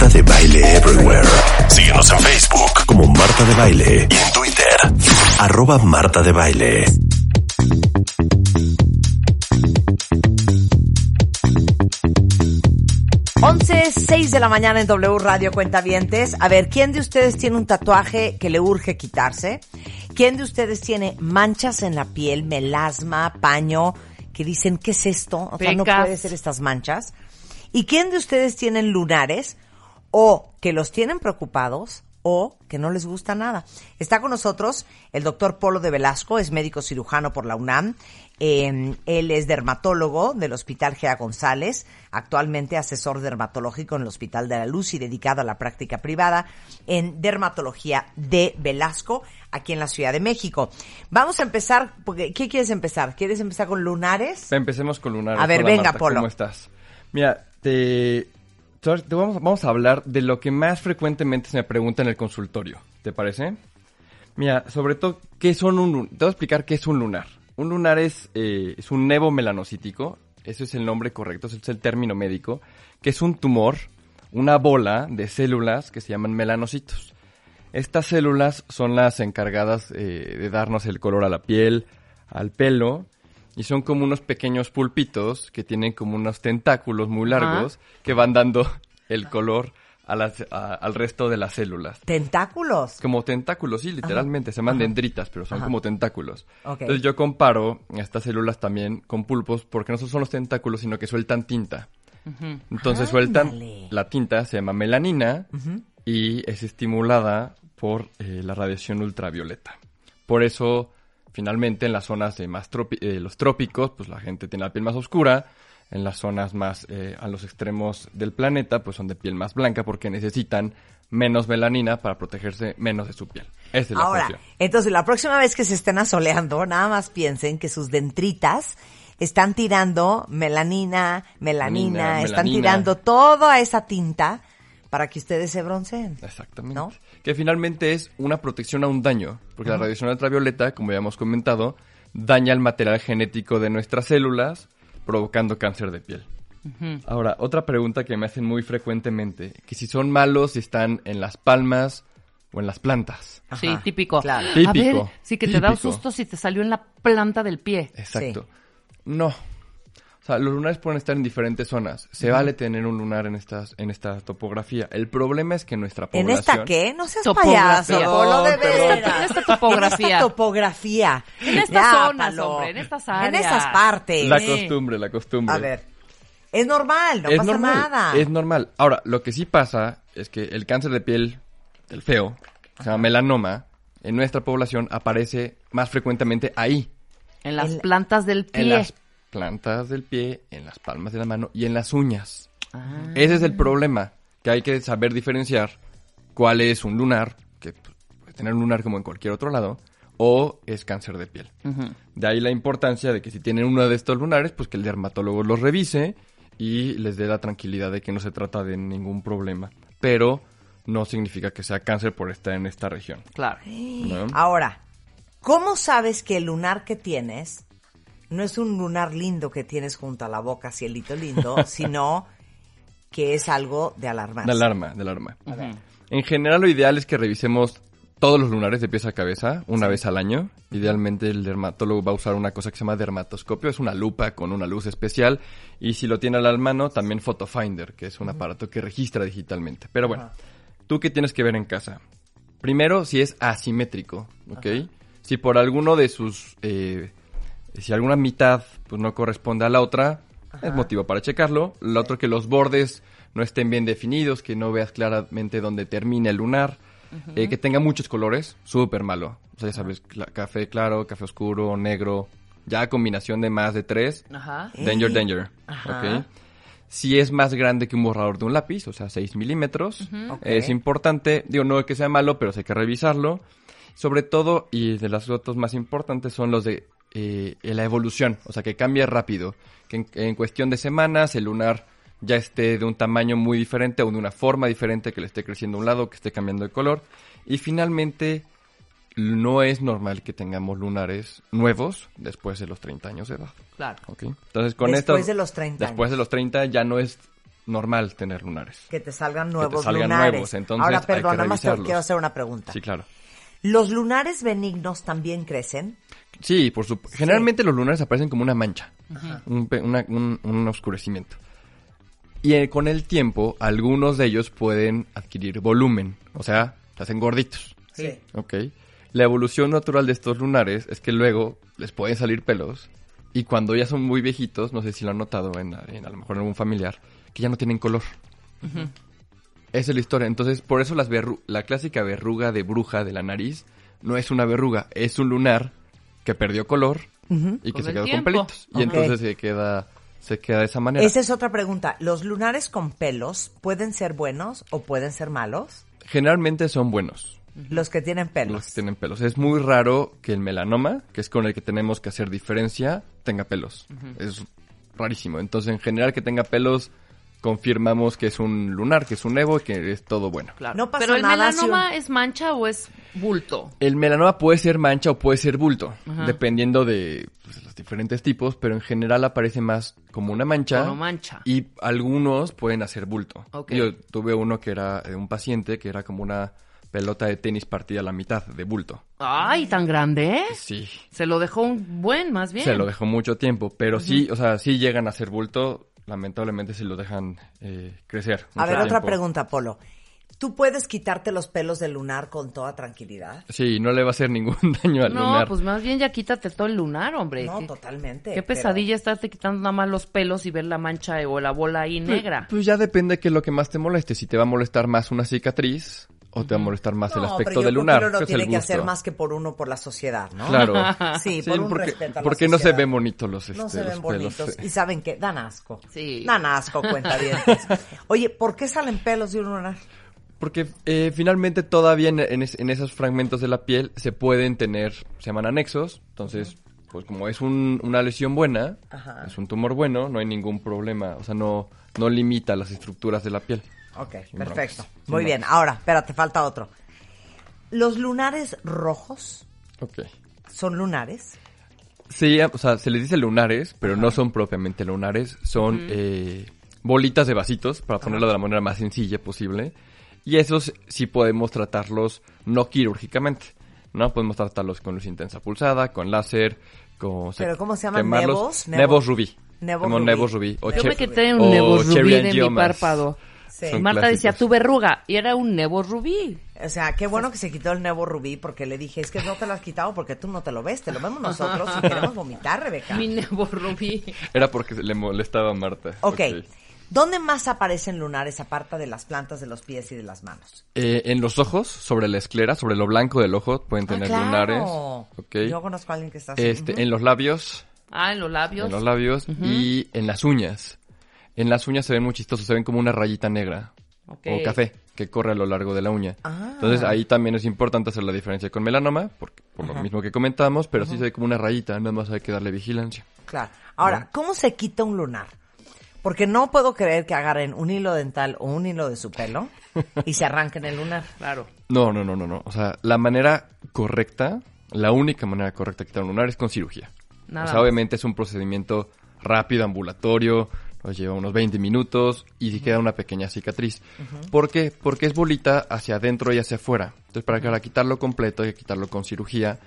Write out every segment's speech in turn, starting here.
Marta de Baile Everywhere. Síguenos en Facebook como Marta de Baile y en Twitter, arroba Marta de Baile. 11, 6 de la mañana en W Radio Cuentavientes. A ver, ¿quién de ustedes tiene un tatuaje que le urge quitarse? ¿Quién de ustedes tiene manchas en la piel, melasma, paño, que dicen, ¿qué es esto? O sea, no puede ser estas manchas. ¿Y quién de ustedes tienen lunares o que los tienen preocupados o que no les gusta nada? Está con nosotros el doctor Polo de Velasco, es médico cirujano por la UNAM. Eh, él es dermatólogo del Hospital Gea González, actualmente asesor dermatológico en el Hospital de la Luz y dedicado a la práctica privada en dermatología de Velasco, aquí en la Ciudad de México. Vamos a empezar, porque, ¿qué quieres empezar? ¿Quieres empezar con lunares? Empecemos con lunares. A ver, Hola, venga, Marta, Polo. ¿Cómo estás? Mira, te, te vamos, a hablar de lo que más frecuentemente se me pregunta en el consultorio. ¿Te parece? Mira, sobre todo, ¿qué son un Te voy a explicar qué es un lunar. Un lunar es, eh, es un nevo melanocítico, ese es el nombre correcto, ese es el término médico, que es un tumor, una bola de células que se llaman melanocitos. Estas células son las encargadas eh, de darnos el color a la piel, al pelo, y son como unos pequeños pulpitos que tienen como unos tentáculos muy largos que van dando el color a las- a- al resto de las células. ¿Tentáculos? Como tentáculos, sí, literalmente, se llaman dendritas, pero son Ajá. como tentáculos. Entonces yo comparo estas células también con pulpos porque no solo son los tentáculos, sino que sueltan tinta. Entonces sueltan la tinta, se llama melanina y es estimulada por eh, la radiación ultravioleta. Por eso, finalmente, en las zonas de más tropi- eh, los trópicos, pues la gente tiene la piel más oscura. En las zonas más eh, a los extremos del planeta, pues son de piel más blanca porque necesitan menos melanina para protegerse menos de su piel. Esa es la Ahora, función. entonces la próxima vez que se estén asoleando, nada más piensen que sus dentritas están tirando melanina, melanina, Melanina, están melanina. tirando toda esa tinta para que ustedes se bronceen. Exactamente. ¿No? Que finalmente es una protección a un daño, porque la radiación ultravioleta, como ya hemos comentado, daña el material genético de nuestras células, provocando cáncer de piel. Ahora, otra pregunta que me hacen muy frecuentemente, que si son malos si están en las palmas o en las plantas. Sí, típico. claro. A Típico, ver, sí que te da un susto si te salió en la planta del pie. Exacto. No. O sea, los lunares pueden estar en diferentes zonas. Se vale tener un lunar en estas en esta topografía. El problema es que nuestra ¿En población esta qué? No seas Topografía. payaso, Polo, de veras. En esta topografía. En esta topografía. En estas Ya, zonas, Palo. hombre, en estas En áreas. esas partes. La costumbre, la costumbre. A ver, es normal, no es pasa normal, nada. Es normal. Ahora, lo que sí pasa es que el cáncer de piel del feo, que se llama melanoma, en nuestra población aparece más frecuentemente ahí, En las El- plantas del pie. en las plantas del pie, en las palmas de la mano y en las uñas. Ah. Ese es el problema, que hay que saber diferenciar cuál es un lunar, que puede tener un lunar como en cualquier otro lado, o es cáncer de piel. De ahí la importancia de que si tienen uno de estos lunares, pues que el dermatólogo los revise y les dé la tranquilidad de que no se trata de ningún problema. Pero no significa que sea cáncer por estar en esta región. Claro. ¿no? Ahora, ¿cómo sabes que el lunar que tienes no es un lunar lindo que tienes junto a la boca, cielito lindo, sino que es algo de alarmar? De alarma, de alarma. En general lo ideal es que revisemos todos los lunares de pies a cabeza una vez al año. Idealmente el dermatólogo va a usar una cosa que se llama dermatoscopio, es una lupa con una luz especial y si lo tiene a la mano también Photofinder, que es un aparato que registra digitalmente. Pero bueno, ¿tú qué tienes que ver en casa? Primero, si es asimétrico, ¿ok? Si por alguno de sus... eh, si alguna mitad pues no corresponde a la otra, es motivo para checarlo. Lo otro que los bordes no estén bien definidos, que no veas claramente dónde termina el lunar, eh, que tenga muchos colores, súper malo. O sea, ya sabes, café claro, café oscuro, negro, ya combinación de más de tres, Ajá. danger, danger. Ajá. Si es más grande que un borrador de un lápiz, o sea, 6 milímetros, es importante, digo, no que sea malo, pero sí hay que revisarlo. Sobre todo, y de las fotos más importantes son los de eh, la evolución, o sea, que cambie rápido, que en, en cuestión de semanas el lunar ya esté de un tamaño muy diferente o de una forma diferente, que le esté creciendo a un lado, que esté cambiando de color. Y finalmente, no es normal que tengamos lunares nuevos después de los 30 años de edad. Claro. Entonces, con Después estas- de los 30 Después de los 30 ya no es normal tener lunares. Que te salgan nuevos salgan lunares. nuevos, entonces Ahora, hay perdón, que nada más te quiero hacer una pregunta. Sí, claro. ¿Los lunares benignos también crecen? Sí, por supuesto. Generalmente los lunares aparecen como una mancha, un, una- un- un oscurecimiento. Y eh, con el tiempo, algunos de ellos pueden adquirir volumen, o sea, se hacen gorditos. Sí. ¿ok? La evolución natural de estos lunares es que luego les pueden salir pelos y cuando ya son muy viejitos, no sé si lo han notado en, en- a lo mejor en algún familiar, que ya no tienen color. Esa es la historia. Entonces, por eso las verru- la clásica verruga de bruja de la nariz no es una verruga, es un lunar que perdió color y que Con se quedó tiempo. con pelitos. Y entonces se queda, se queda de esa manera. Esa es otra pregunta. ¿Los lunares con pelos pueden ser buenos o pueden ser malos? Generalmente son buenos. Los que tienen pelos. Los que tienen pelos. Es muy raro que el melanoma, que es con el que tenemos que hacer diferencia, tenga pelos. Es rarísimo. Entonces, en general, que tenga pelos, confirmamos que es un lunar, que es un evo y que es todo bueno. Claro. No pasa Pero el nada melanoma es mancha o es bulto. El melanoma puede ser mancha o puede ser bulto, Ajá. dependiendo de pues, los diferentes tipos, pero en general aparece más como una mancha. Como mancha. Y algunos pueden hacer bulto. Yo tuve uno que era eh, un paciente que era como una pelota de tenis partida a la mitad de bulto. Ay, tan grande, ¿eh? Sí. Se lo dejó un buen, más bien. Se lo dejó mucho tiempo, pero sí, o sea, sí llegan a ser bulto, lamentablemente si lo dejan eh, crecer. A ver, otra pregunta, Polo. ¿Tú puedes quitarte los pelos del lunar con toda tranquilidad? Sí, no le va a hacer ningún daño al No, lunar. pues más bien ya quítate todo el lunar, hombre. No, ¿Qué, totalmente. qué pero- pesadilla estarte quitando nada más los pelos y ver la mancha o la bola ahí negra. Pues ya depende qué es lo que más te moleste. Si te va a molestar más una cicatriz o te va a molestar más el No, aspecto pero yo del creo lunar. que uno no tiene el que hacer más que por uno, por la sociedad, ¿no? Claro. Sí, por un porque, respeto a la porque no se sociedad. ven bonitos los, este, No se ven los pelos. bonitos. sí. Y saben que dan asco. Sí. Dan asco, cuenta bien. Oye, ¿por qué salen pelos de un lunar? Porque eh, finalmente todavía en, en es- en esos fragmentos de la piel se pueden tener, se llaman anexos, entonces, pues como es un- una lesión buena, Ajá. es un tumor bueno, no hay ningún problema, o sea, no, no limita las estructuras de la piel. Ok, Sin perfecto. broncas. Sin Muy bien. broncas. Ahora, espérate, falta otro. ¿Los lunares rojos Ok. son lunares? Sí, o sea, se les dice lunares, pero no son propiamente lunares, son eh, bolitas de vasitos, para ponerlo de la manera más sencilla posible. Y esos sí podemos tratarlos no quirúrgicamente, ¿no? Podemos tratarlos con luz intensa pulsada, con láser, con... ¿Pero cómo se llaman? quemarlos. ¿Nevos? Nevos, Nevos. rubí. Nevos Como rubí. nevos rubí. O Yo che- o cherry de mi párpado. Sí. Marta decía, tu verruga. Y era un nebo rubí. O sea, qué bueno que se quitó el nebo rubí porque le dije, es que no te lo has quitado porque tú no te lo ves, te lo vemos nosotros y queremos vomitar, Rebeca. Mi nebo rubí. Era porque se le molestaba a Marta. Ok. ¿Dónde más aparecen lunares aparte de las plantas de los pies y de las manos? Eh, en los ojos, sobre la esclera, sobre lo blanco del ojo, pueden Ah, tener claro. lunares. Ok. Yo conozco a alguien que está así. Este, en los labios, Ah, en los labios. en los labios y en las uñas. En las uñas se ven muy chistosos, se ven como una rayita negra o café que corre a lo largo de la uña. Ah. Entonces ahí también es importante hacer la diferencia con melanoma, porque, por lo mismo que comentamos, pero sí se ve como una rayita, nada más hay que darle vigilancia. Claro. Ahora, ¿cómo se quita un lunar? Porque no puedo creer que agarren un hilo dental o un hilo de su pelo y se arranquen el lunar. Claro. No, no, no, no, no. O sea, la manera correcta, la única manera correcta de quitar un lunar es con cirugía. Nada o sea, más. obviamente es un procedimiento rápido, ambulatorio, nos lleva unos 20 minutos y queda una pequeña cicatriz. ¿Por qué? Porque es bolita hacia adentro y hacia afuera. Entonces, para, para quitarlo completo hay que quitarlo con cirugía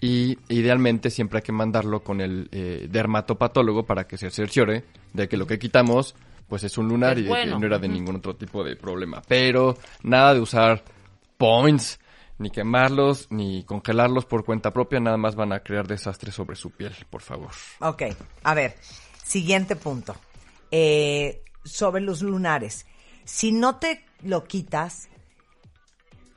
y idealmente siempre hay que mandarlo con el eh, dermatopatólogo para que se cerciore de que lo que quitamos pues es un lunar Es y de bueno. que no era de ningún otro tipo de problema. Pero nada de usar points, ni quemarlos, ni congelarlos por cuenta propia, nada más van a crear desastres sobre su piel, por favor. Ok, a ver, siguiente punto. Eh, sobre los lunares. Si no te lo quitas,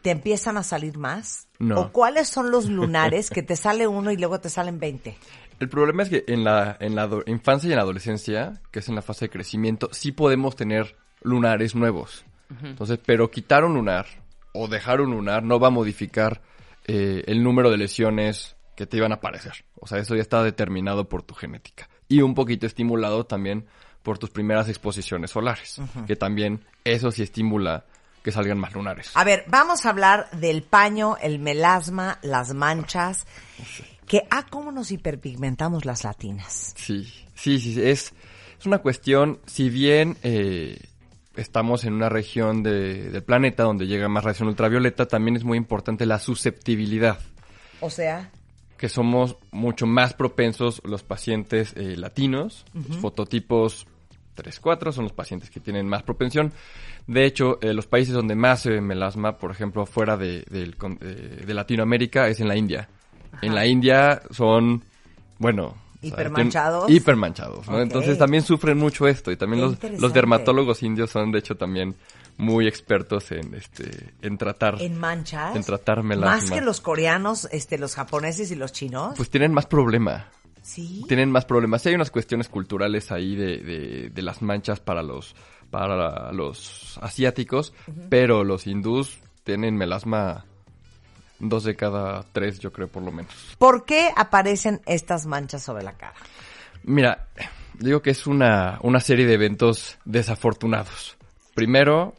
¿te empiezan a salir más? No. ¿O cuáles son los lunares que te sale uno y luego te salen 20? El problema es que en la, en la infancia y en la adolescencia, que es en la fase de crecimiento, sí podemos tener lunares nuevos. Entonces, pero quitar un lunar o dejar un lunar no va a modificar eh, el número de lesiones que te iban a aparecer. O sea, eso ya está determinado por tu genética. Y un poquito estimulado también por tus primeras exposiciones solares, que también eso sí estimula que salgan más lunares. A ver, vamos a hablar del paño, el melasma, las manchas. Que, ah, cómo nos hiperpigmentamos las latinas. Sí, sí, sí, es, es una cuestión, si bien eh, estamos en una región de- del planeta donde llega más radiación ultravioleta, también es muy importante la susceptibilidad, O sea, que somos mucho más propensos los pacientes eh, latinos, los fototipos 3-4 son los pacientes que tienen más propensión. De hecho, eh, los países donde más se ve melasma, por ejemplo, fuera de, con- de- de Latinoamérica, es en la India. En la India son, bueno... o sea, Hipermanchados. Hipermanchados. Entonces también sufren mucho esto y también los dermatólogos indios son, de hecho, también muy expertos en, este, en tratar... en manchas. En tratar melasma. Más que los coreanos, este, los japoneses y los chinos. Pues tienen más problema. Sí. tienen más problemas. Sí hay unas cuestiones culturales ahí de, de, de las manchas para los para los asiáticos, pero los hindús tienen melasma dos de cada tres, yo creo, por lo menos. ¿Por qué aparecen estas manchas sobre la cara? Mira, digo que es una, una serie de eventos desafortunados. Primero,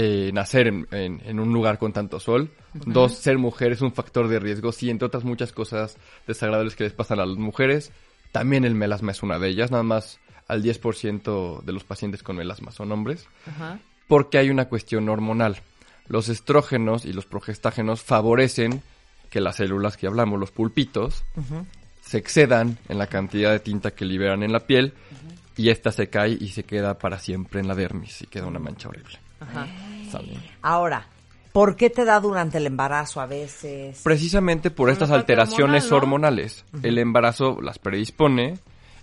eh, nacer en, en- en un lugar con tanto sol. Dos, ser mujer es un factor de riesgo. Sí, entre otras muchas cosas desagradables que les pasan a las mujeres, también el melasma es una de ellas. Nada más al 10% de los pacientes con melasma son hombres. Porque hay una cuestión hormonal. Los estrógenos y los progestágenos favorecen que las células que hablamos, los pulpitos, se excedan en la cantidad de tinta que liberan en la piel y esta se cae y se queda para siempre en la dermis y queda una mancha horrible. Ajá. Ahora, ¿por qué te da durante el embarazo a veces? Precisamente por estas alteraciones hormonal, ¿no? hormonales. El embarazo las predispone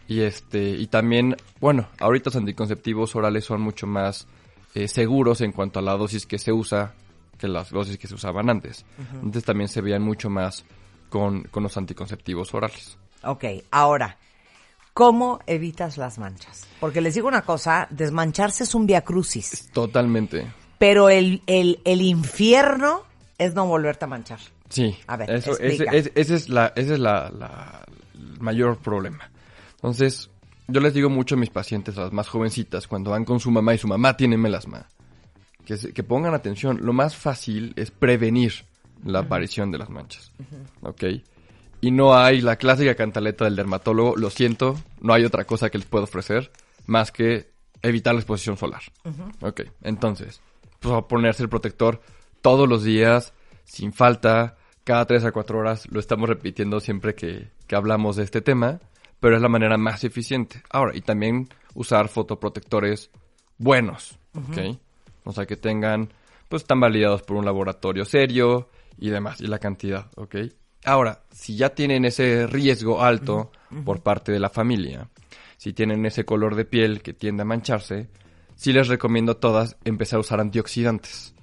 y este y también, bueno, ahorita los anticonceptivos orales son mucho más eh, seguros en cuanto a la dosis que se usa que las dosis que se usaban antes. Antes también se veían mucho más con, con los anticonceptivos orales. Ok, ahora, ¿cómo evitas las manchas? Porque les digo una cosa, desmancharse es un viacrucis, Totalmente. pero el, el, el infierno es no volverte a manchar. Sí, A ver, eso, ese, es- ese es, la, ese es la, la- el mayor problema. Entonces, yo les digo mucho a mis pacientes, a las más jovencitas, cuando van con su mamá y su mamá tiene melasma, que, se- que pongan atención. Lo más fácil es prevenir la aparición de las manchas. ¿Ok? Y no hay la clásica cantaleta del dermatólogo, lo siento, no hay otra cosa que les puedo ofrecer más que evitar la exposición solar. Ok, entonces, pues a ponerse el protector todos los días, sin falta, cada 3 a 4 horas, lo estamos repitiendo siempre que, que hablamos de este tema, pero es la manera más eficiente. Ahora, y también usar fotoprotectores buenos, ¿ok? O sea, que tengan, pues están validados por un laboratorio serio y demás, y la cantidad, ¿ok? Ahora, si ya tienen ese riesgo alto por parte de la familia, si tienen ese color de piel que tiende a mancharse, sí les recomiendo a todas empezar a usar antioxidantes.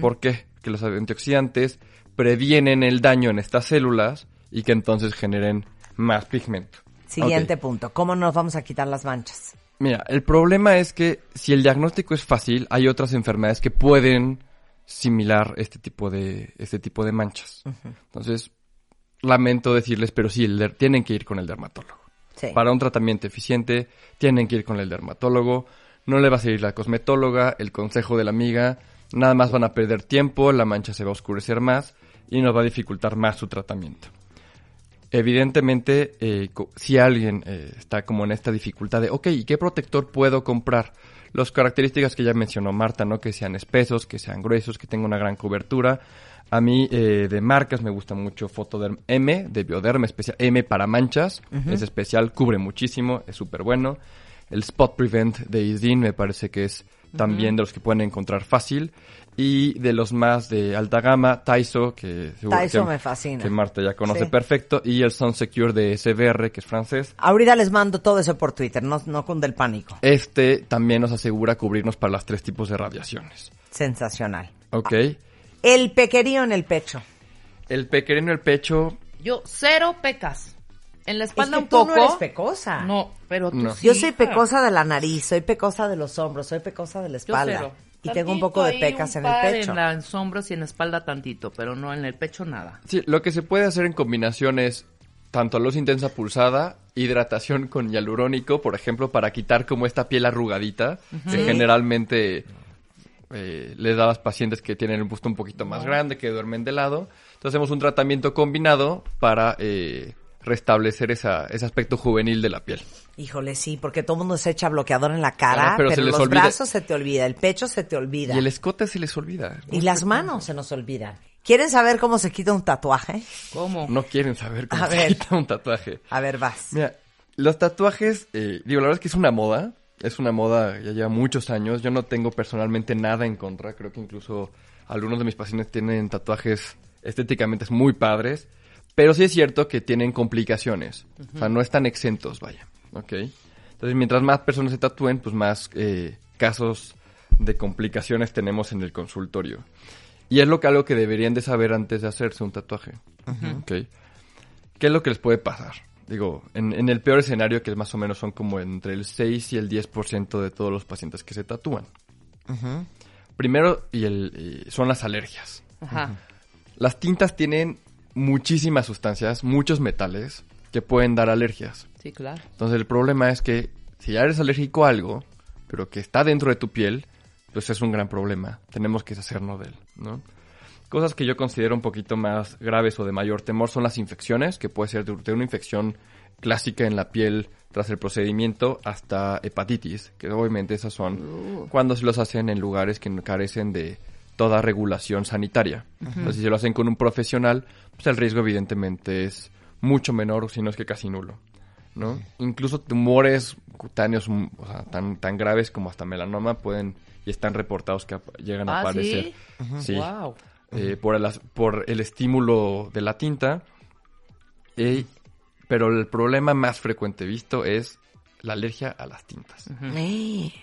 ¿Por qué? Que los antioxidantes previenen el daño en estas células y que entonces generen más pigmento. Siguiente punto, ¿cómo nos vamos a quitar las manchas? Mira, el problema es que si el diagnóstico es fácil, hay otras enfermedades que pueden similar este tipo de, este tipo de manchas. Entonces, lamento decirles, pero sí, el tienen que ir con el dermatólogo. Sí. Para un tratamiento eficiente, tienen que ir con el dermatólogo. No le va a seguir la cosmetóloga, el consejo de la amiga. Nada más van a perder tiempo, la mancha se va a oscurecer más y nos va a dificultar más su tratamiento. Evidentemente, eh, si alguien eh, está como en esta dificultad de, ok, ¿y qué protector puedo comprar? Las características que ya mencionó Marta, ¿no? Que sean espesos, que sean gruesos, que tengan una gran cobertura. A mí, eh, de marcas, me gusta mucho Photoderm M, de Bioderm, especial M para manchas. Es especial, cubre muchísimo, es súper bueno. El Spot Prevent de Isdin me parece que es también de los que pueden encontrar fácil. Y de los más de alta gama, Taiso, que Taiso que- me fascina. que Marta ya conoce Sí. perfecto, y el Sun Secure de SBR, que es francés. Ahorita les mando todo eso por Twitter, no, no cunde el pánico. Este también nos asegura cubrirnos para los tres tipos de radiaciones. Sensacional. ¿Ok? El pequerío en el pecho. El pequeño en el pecho, Yo, cero pecas. En la espalda Es que un tú poco. no eres pecosa. No, pero tú No. sí, Yo soy pecosa de la nariz, soy pecosa de los hombros, soy pecosa de la Yo espalda. cero. Y tengo un poco de pecas en el pecho. En los hombros y en la espalda tantito, pero no en el pecho nada. sí, lo que se puede hacer en combinación es tanto luz intensa pulsada, hidratación con hialurónico, por ejemplo, para quitar como esta piel arrugadita, que generalmente eh, les da a las pacientes que tienen el busto un poquito más grande, que duermen de lado. Entonces hacemos un tratamiento combinado para eh, restablecer esa, ese aspecto juvenil de la piel. Híjole, sí, porque todo el mundo se echa bloqueador en la cara, Ah, pero pero, los olvida- brazos se te olvida, el pecho se te olvida. Y el escote se les olvida. Y las manos se nos olvidan. ¿Quieren saber cómo se quita un tatuaje? ¿Cómo? No quieren saber cómo A se ver. quita un tatuaje. A ver, vas. Mira, los tatuajes, eh, digo, la verdad es que es una moda. Es una moda, ya lleva muchos años. Yo no tengo personalmente nada en contra. Creo que incluso algunos de mis pacientes tienen tatuajes estéticamente muy padres. Pero sí es cierto que tienen complicaciones. O sea, no están exentos, vaya. ¿Ok? Entonces, mientras más personas se tatúen, pues más eh, casos de complicaciones tenemos en el consultorio. Y es lo que algo que deberían de saber antes de hacerse un tatuaje. ¿Ok? ¿Qué es lo que les puede pasar? Digo, en, en el peor escenario, que más o menos son como entre el 6 y el 10% de todos los pacientes que se tatúan. Primero, y el, y son las alergias. Ajá. Las tintas tienen muchísimas sustancias, muchos metales, que pueden dar alergias. Sí, claro. Entonces el problema es que si ya eres alérgico a algo, pero que está dentro de tu piel, pues es un gran problema. Tenemos que deshacernos de él, ¿no? Cosas que yo considero un poquito más graves o de mayor temor son las infecciones, que puede ser de una infección clásica en la piel tras el procedimiento hasta hepatitis, que obviamente esas son cuando se los hacen en lugares que carecen de toda regulación sanitaria. Entonces, si se lo hacen con un profesional, pues el riesgo evidentemente es mucho menor, si no es que casi nulo. ¿no? Incluso tumores cutáneos mm, o sea, tan, tan graves como hasta melanoma pueden y están reportados que llegan a ¿Ah, aparecer. sí? Sí. Wow. Eh, por, el, as- por el estímulo de la tinta. Eh, pero el problema más frecuente visto es la alergia a las tintas.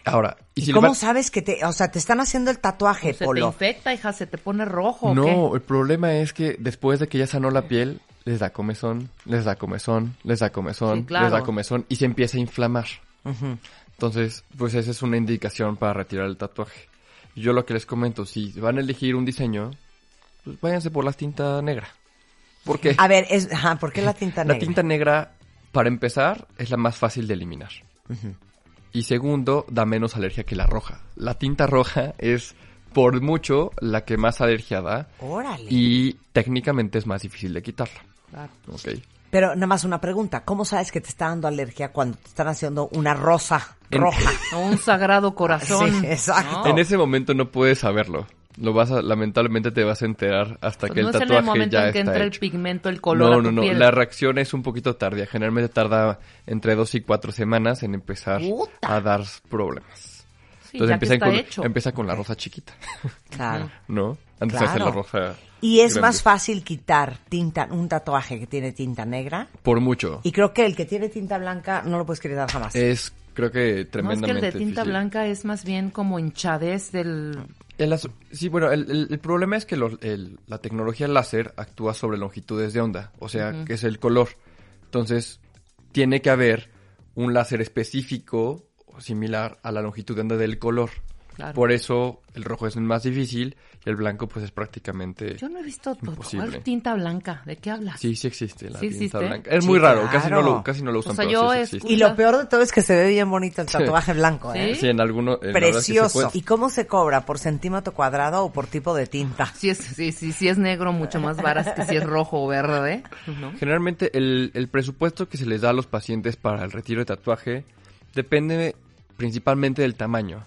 Ahora, y, ¿Y si le cómo va- sabes que te, o sea, te están haciendo el tatuaje, ¿Se te infecta, hija? ¿Se te pone rojo o No, qué? el problema es que después de que ya sanó la piel, les da comezón, les da comezón, les da comezón, Sí, claro. les da comezón y se empieza a inflamar. Entonces, pues esa es una indicación para retirar el tatuaje. Yo lo que les comento, si van a elegir un diseño, pues váyanse por la tinta negra. ¿Por qué? A ver, es, ajá, ¿por qué la tinta La negra? tinta negra, para empezar, es la más fácil de eliminar. Y segundo, da menos alergia que la roja. La tinta roja es, por mucho, la que más alergia da Órale. y técnicamente es más difícil de quitarla. Claro. ¿ok? Pero nada más una pregunta. ¿Cómo sabes que te está dando alergia cuando te están haciendo una rosa roja? O un sagrado corazón. Sí, exacto. ¿no? En ese momento no puedes saberlo. Lo vas a, lamentablemente te vas a enterar hasta que no el es en tatuaje el momento ya en que está entra hecho. el pigmento, el color no, a tu no, no. piel. La reacción es un poquito tardía. Generalmente tarda entre dos y cuatro semanas en empezar Puta. a dar problemas. Sí, Entonces empieza que con, hecho. empieza con la rosa chiquita, Claro. ¿no? Antes de hacer Claro. la rosa. Y es grande. más fácil quitar tinta, un tatuaje que tiene tinta negra. Por mucho. Y creo que el que tiene tinta blanca no lo puedes quitar jamás. Es, creo que No, es que tremendamente el de tinta difícil. blanca es más bien como hinchadez del... El sí, bueno, el, el- el problema es que los- la tecnología láser actúa sobre longitudes de onda, o sea, que es el color. Entonces, tiene que haber un láser específico o similar a la longitud de onda del color. Claro. Por eso el rojo es más difícil y el blanco pues es prácticamente... Yo no he visto pues, Imposible. ¿cuál tinta blanca. ¿De qué hablas? Sí, sí existe la ¿Sí tinta existe? blanca. Es Sí, muy raro, casi no, lo, casi no lo usan, O sea, pero yo sí. Y lo peor de todo es que se ve bien bonito el tatuaje blanco, ¿eh? Sí. Sí, en alguno... en Precioso. ¿Y cómo se cobra? ¿Por centímetro cuadrado o por tipo de tinta? Si es, sí, sí, si es negro, mucho más varas que si es rojo o verde. ¿no? Generalmente el, el presupuesto que se les da a los pacientes para el retiro de tatuaje depende principalmente del tamaño.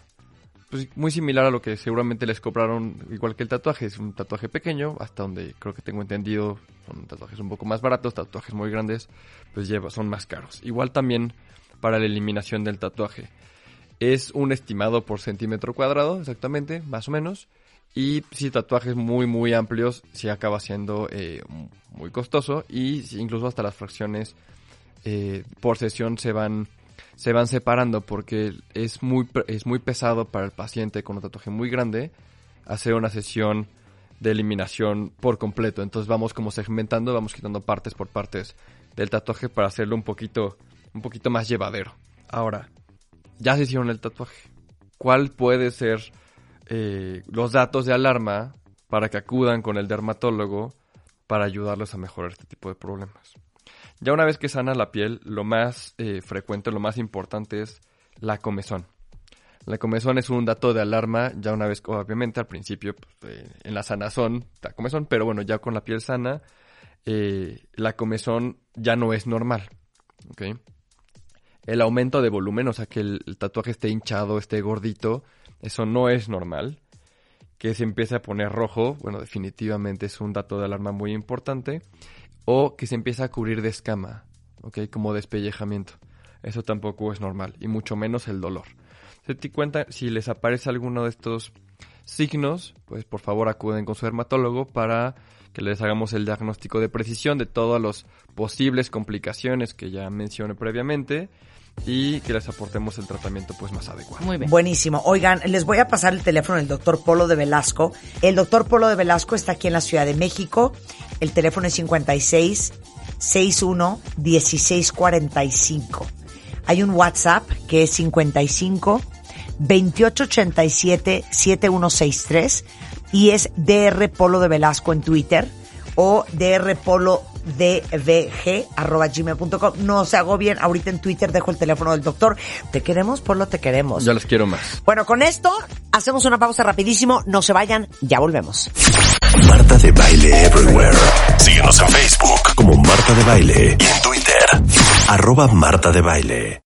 Pues muy similar a lo que seguramente les cobraron igual que el tatuaje. Es un tatuaje pequeño, hasta donde creo que tengo entendido son tatuajes un poco más baratos, tatuajes muy grandes, pues lleva, son más caros. Igual también para la eliminación del tatuaje. Es un estimado por centímetro cuadrado, exactamente, más o menos. Y si tatuajes muy, muy amplios, sí acaba siendo eh, muy costoso. Y incluso hasta las fracciones eh, por sesión se van, se van separando porque es muy, es muy pesado para el paciente con un tatuaje muy grande hacer una sesión de eliminación por completo. Entonces vamos como segmentando, vamos quitando partes por partes del tatuaje para hacerlo un poquito, un poquito más llevadero. Ahora, ya se hicieron el tatuaje. ¿Cuál puede ser eh, los datos de alarma para que acudan con el dermatólogo para ayudarles a mejorar este tipo de problemas? Ya una vez que sana la piel, lo más eh, frecuente, lo más importante es la comezón. La comezón es un dato de alarma, ya una vez, obviamente al principio, pues, eh, en la sanazón, da comezón, pero bueno, ya con la piel sana, eh, la comezón ya no es normal. El aumento de volumen, o sea, que el, el tatuaje esté hinchado, esté gordito, eso no es normal. Que se empiece a poner rojo, bueno, definitivamente es un dato de alarma muy importante. O que se empiece a cubrir de escama, ¿ok? Como despellejamiento. Eso tampoco es normal, y mucho menos el dolor. Se te cuenta, si les aparece alguno de estos signos, pues por favor acuden con su dermatólogo para que les hagamos el diagnóstico de precisión de todas las posibles complicaciones que ya mencioné previamente y que les aportemos el tratamiento pues más adecuado. Muy bien. Buenísimo. Oigan, les voy a pasar el teléfono del doctor Polo de Velasco. El doctor Polo de Velasco está aquí en la Ciudad de México. El teléfono es 56 61 16 45. Hay un WhatsApp que es 55 28 87 7163 y es DR Polo de Velasco en Twitter o drpolodvg.gmail.com. No se hago bien. Ahorita en Twitter dejo el teléfono del doctor. Te queremos, Polo, te queremos. Ya los quiero más. Bueno, con esto hacemos una pausa rapidísimo. No se vayan, ya volvemos. Marta de Baile Everywhere. Síguenos en Facebook como Marta de Baile y en Twitter, arroba Marta de Baile.